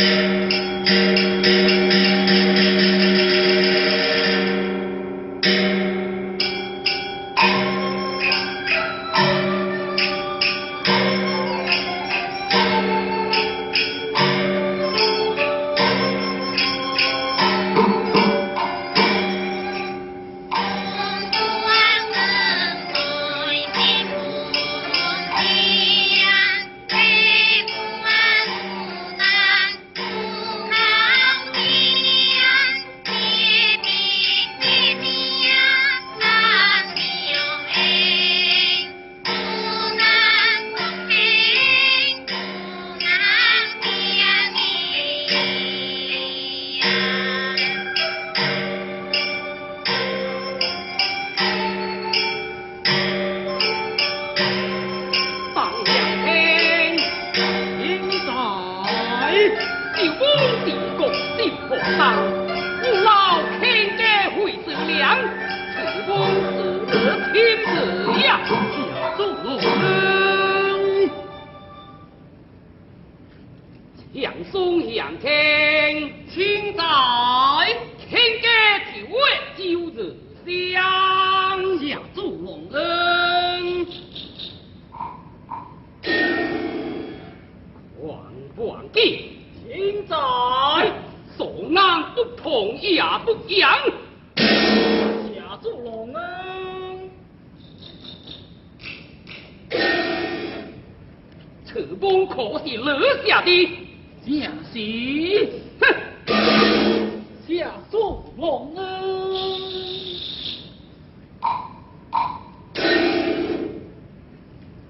thank you 风向天清在天家九位就是下祝龙恩。皇皇帝现在手难不同也不一下龙此功可是哪下的。江西哼，下苏郎啊，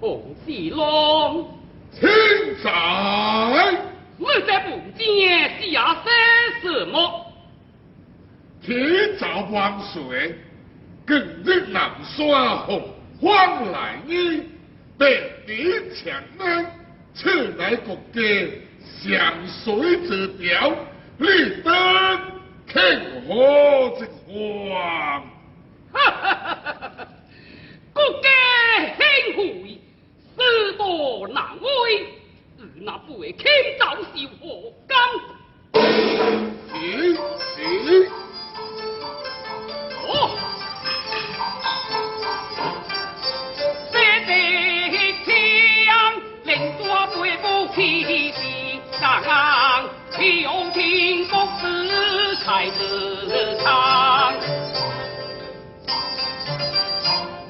洪四郎千载，我在福建西崖三十亩，天造万岁，更日南双红，黄来衣，白里墙啊，此乃国杰。向水者表，立得倾河之皇。哈哈哈哈哈！国家兴福，世道难为，如那不为天造是何干？嗯嗯用情公子才自唱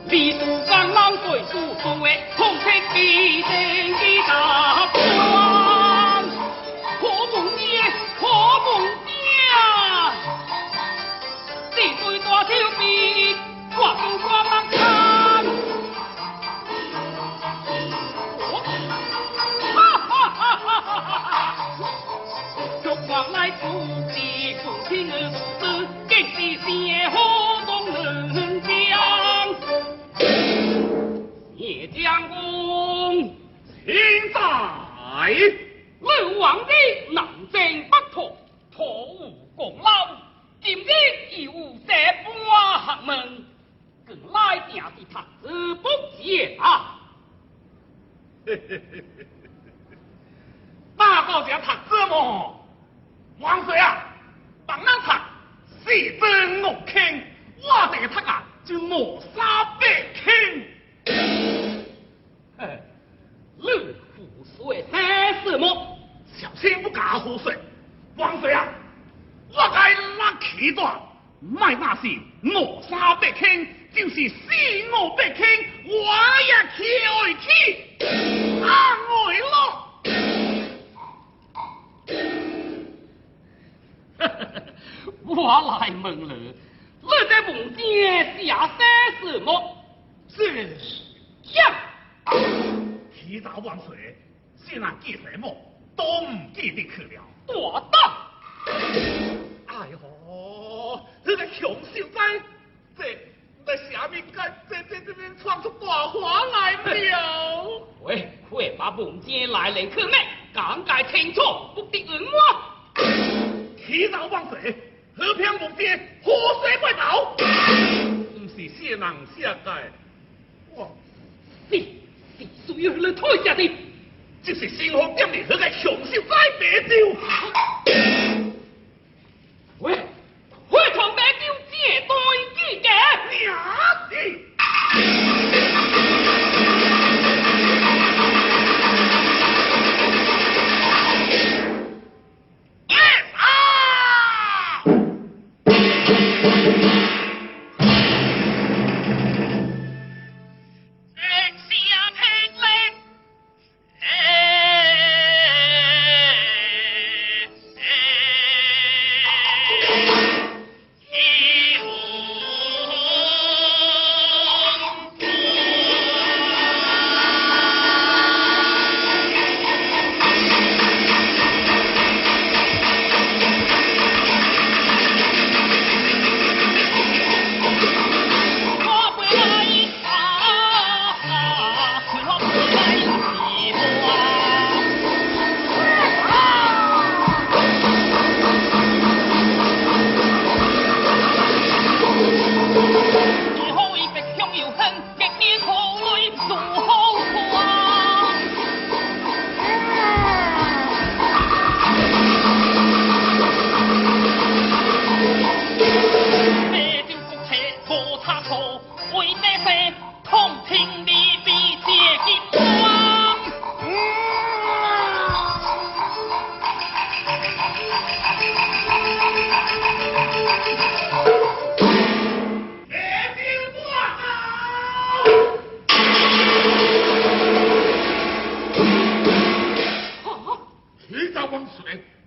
李杜刚朗对苏中尉痛彻底心的伤 happiness 你真我听，我这个贼啊，就我杀不听。哎，你胡说喊什么？小心不敢胡说。王水啊，我该拉起断，卖那是我杀不听，就是死我不听，我也去爱去，啊，爱了。我来问你，你在梦中下山什么？是将。提刀万水，既然记什么，都唔记得去了。大胆！哎呦，你个熊小子，这在下面干这这这边闯出大祸来了。喂，快把梦中来人去灭，讲解清楚，不得冤枉。提刀万水。和平无界，河水不头？不是些人写的。哇，你你需要来退下的，就是新皇殿里那个凶手在白昼。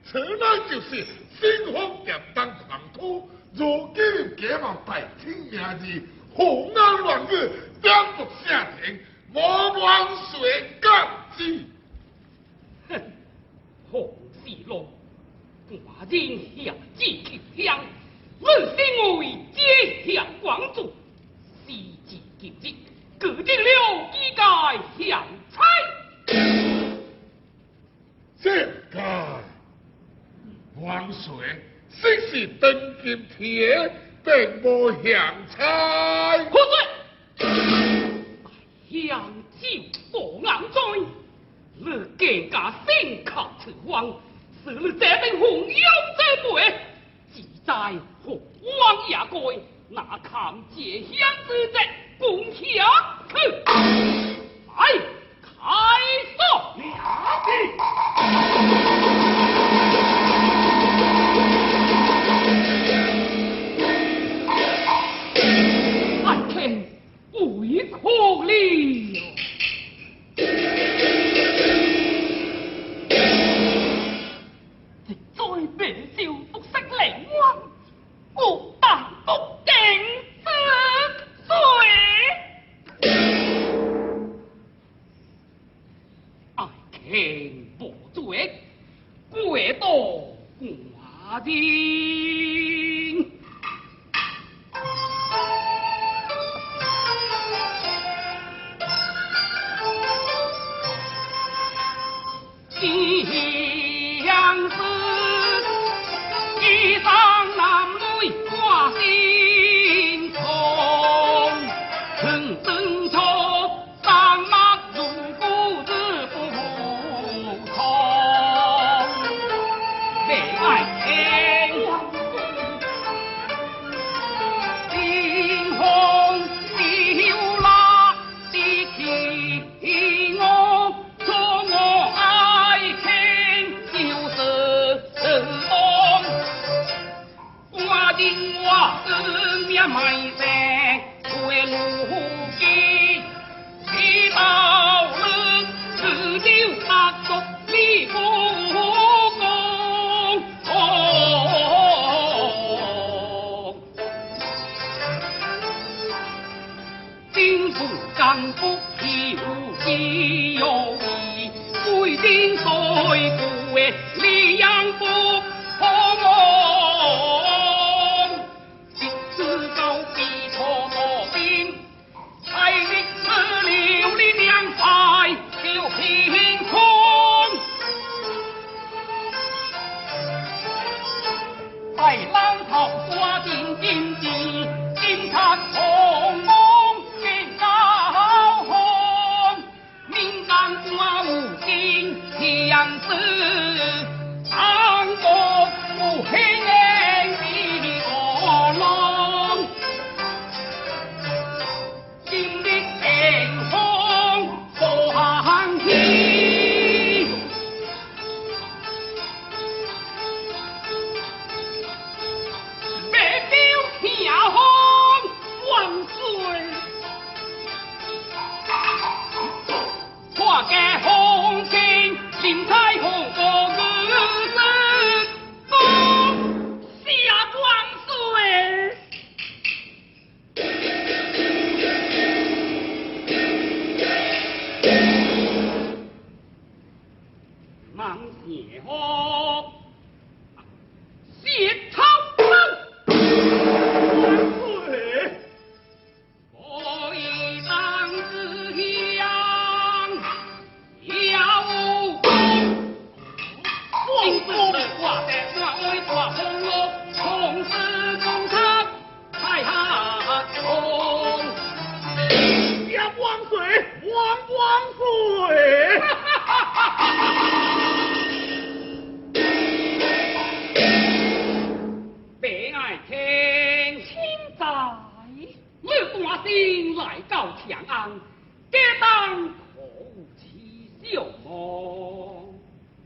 此乃就是新皇点灯狂徒，如今假冒大清名字，胡闹乱语，颠覆下庭，莫王水干之。哼，洪世龙，寡人下旨去乡，论心为接向广主，时至今日，决定了一该相差。这个王水，虽是登金铁，并无相差。何罪？相救不安醉，你更加心靠此王，是你这等红妖之辈，只在红王也该，哪堪借乡之责，共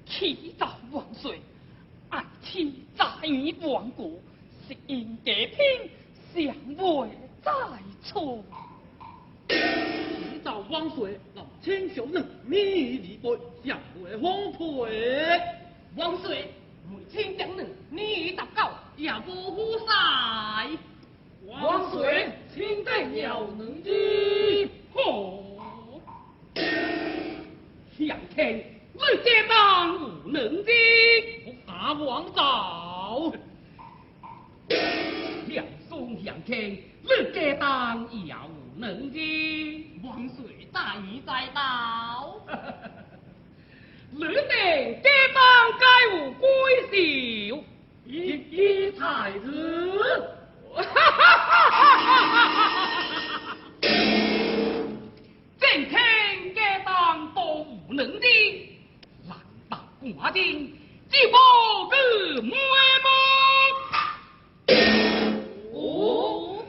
祈祷。万岁，爱妻在亡国，是因家偏尚未在厝。能的，难道寡丁只不个妹妹？哦，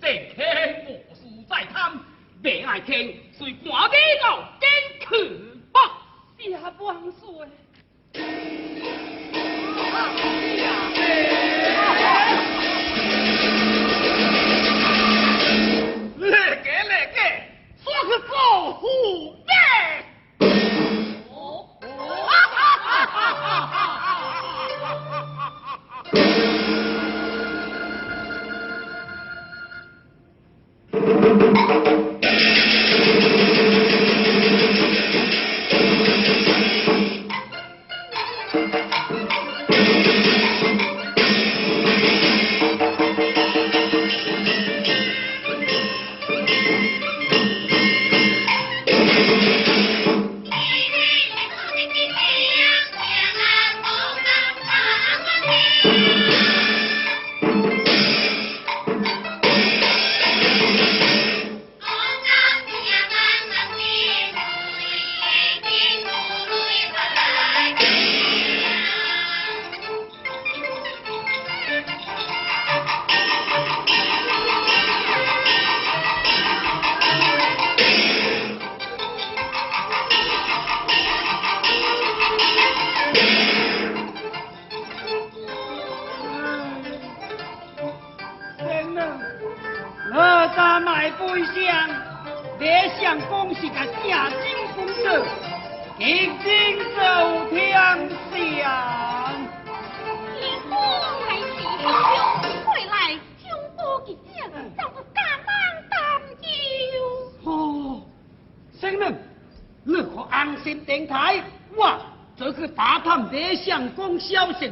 正听无事在贪，未爱听，随寡丁到监去吧。谢万岁。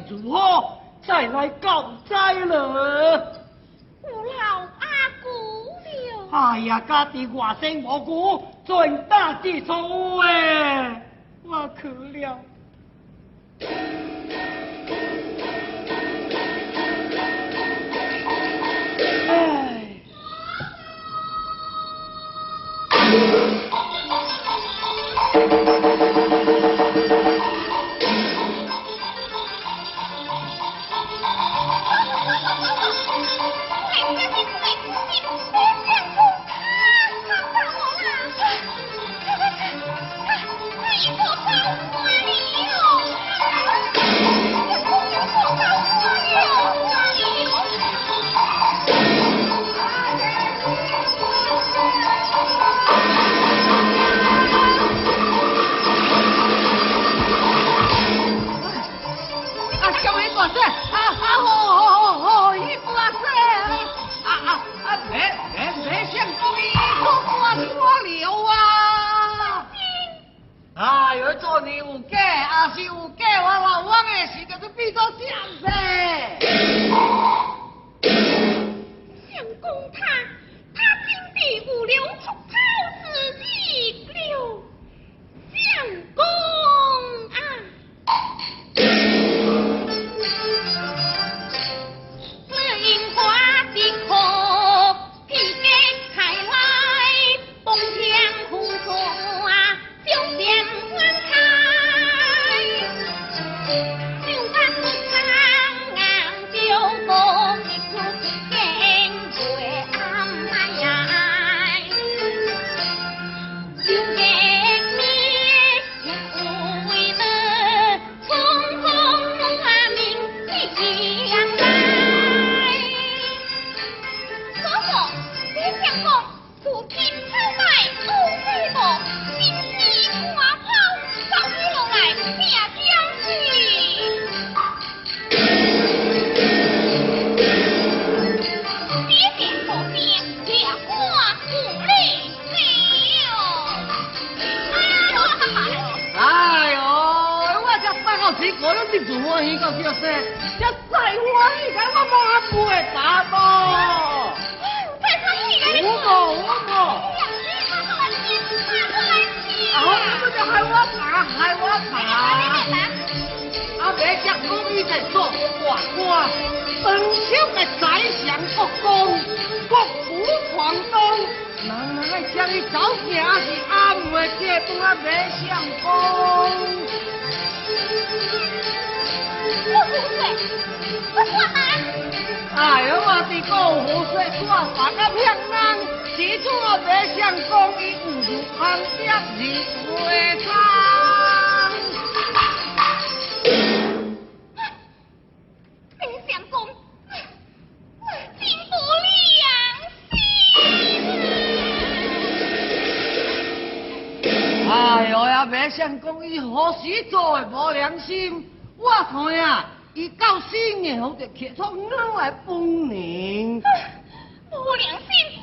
如何再来告灾了？我老阿姑了。哎呀，家己外甥无辜，最大之错哎，我去了。上来我看。阿伯将公义在做，我我恩相的宰相国公，国府闯东，能来将你找家。是阿母东阿伯相公。我胡说，我说啥？哎呦，我是够胡说，做反个骗人，只做阿伯相公，伊唔。讲，伊何时做的无良心？我看啊，伊到死后就刻出哪来本领？无良心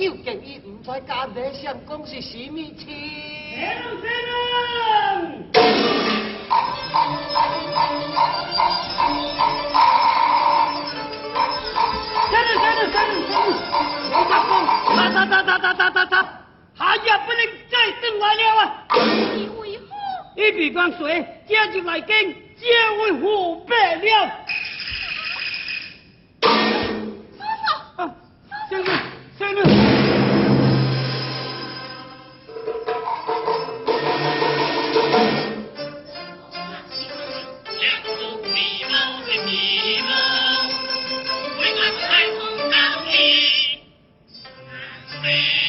究竟议唔知家底公是什米钱。一笔光水，接就来跟，接为湖北了。Thank you.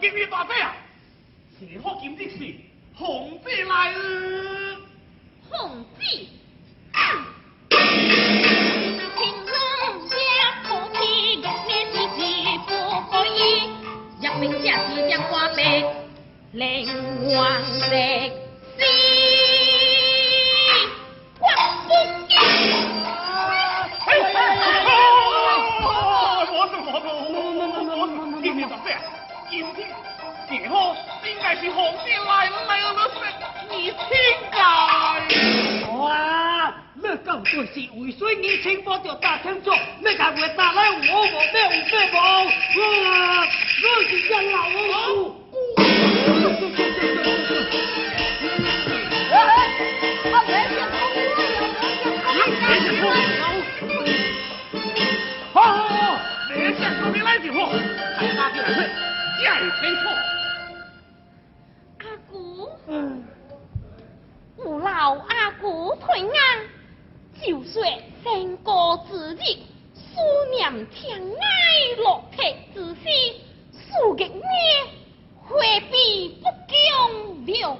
金鱼大飞啊，是好金子是红姐来了，红姐。是红军来来了，是逆天改。哇！乐高队是会水逆天，保就打天朝，咩家伙打来我我咩无咩无。哇！乐天流。啊哈！啊！乐天流，乐天流，乐天流。好好好！乐天流别来几下，还打敌人逆天错。退安，就算身高之己，思念天爱落魄之心，输给你，何必不讲了？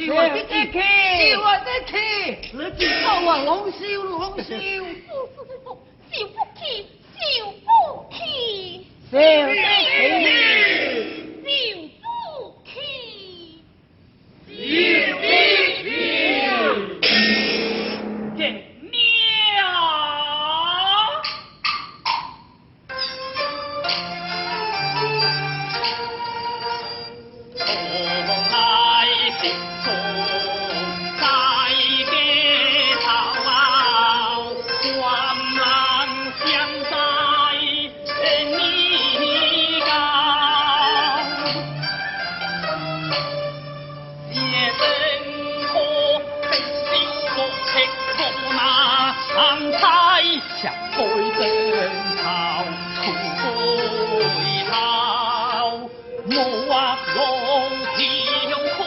是我的 kk 是我的啊红烧红烧呼不起小不起画龙自用苦。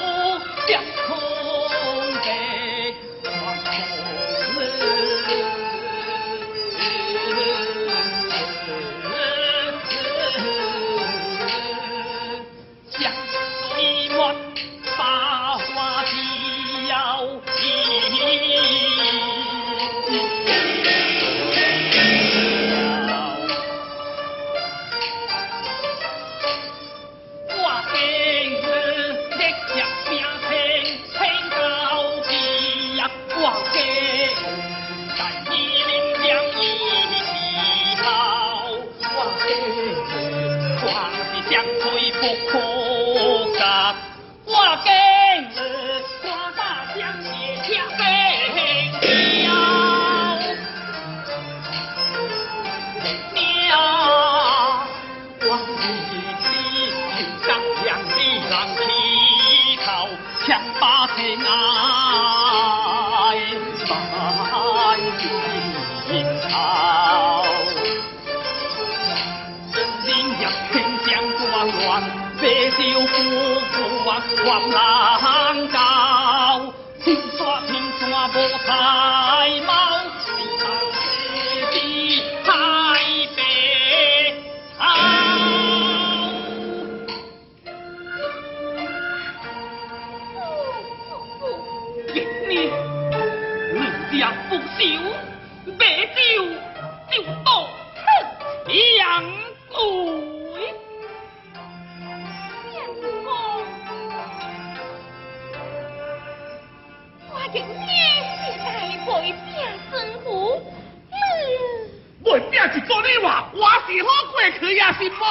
妇啊为命是做你话，我是好过去也是袂。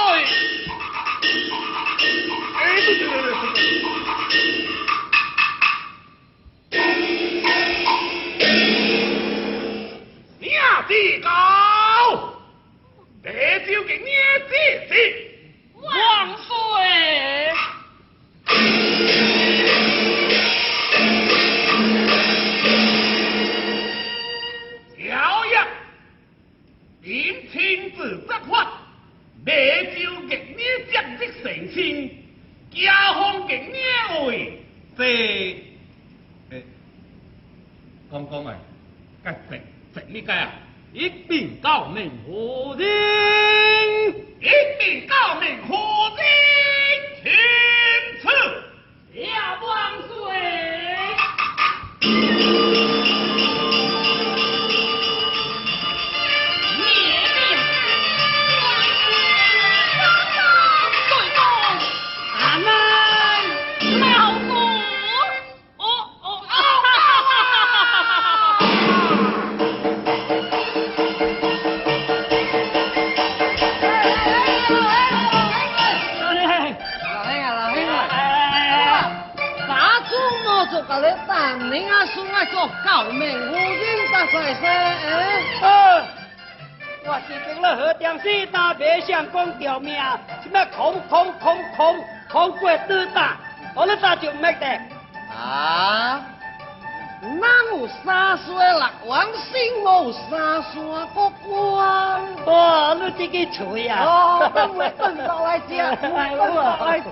哎，对对对对对。娘子高，白酒给娘子吃。飞，诶，讲讲诶，该正正你该啊，一并告命何人？一定告命何人天赐。下万岁！你自己吹呀！哦，等我等到来吃，等到来吃。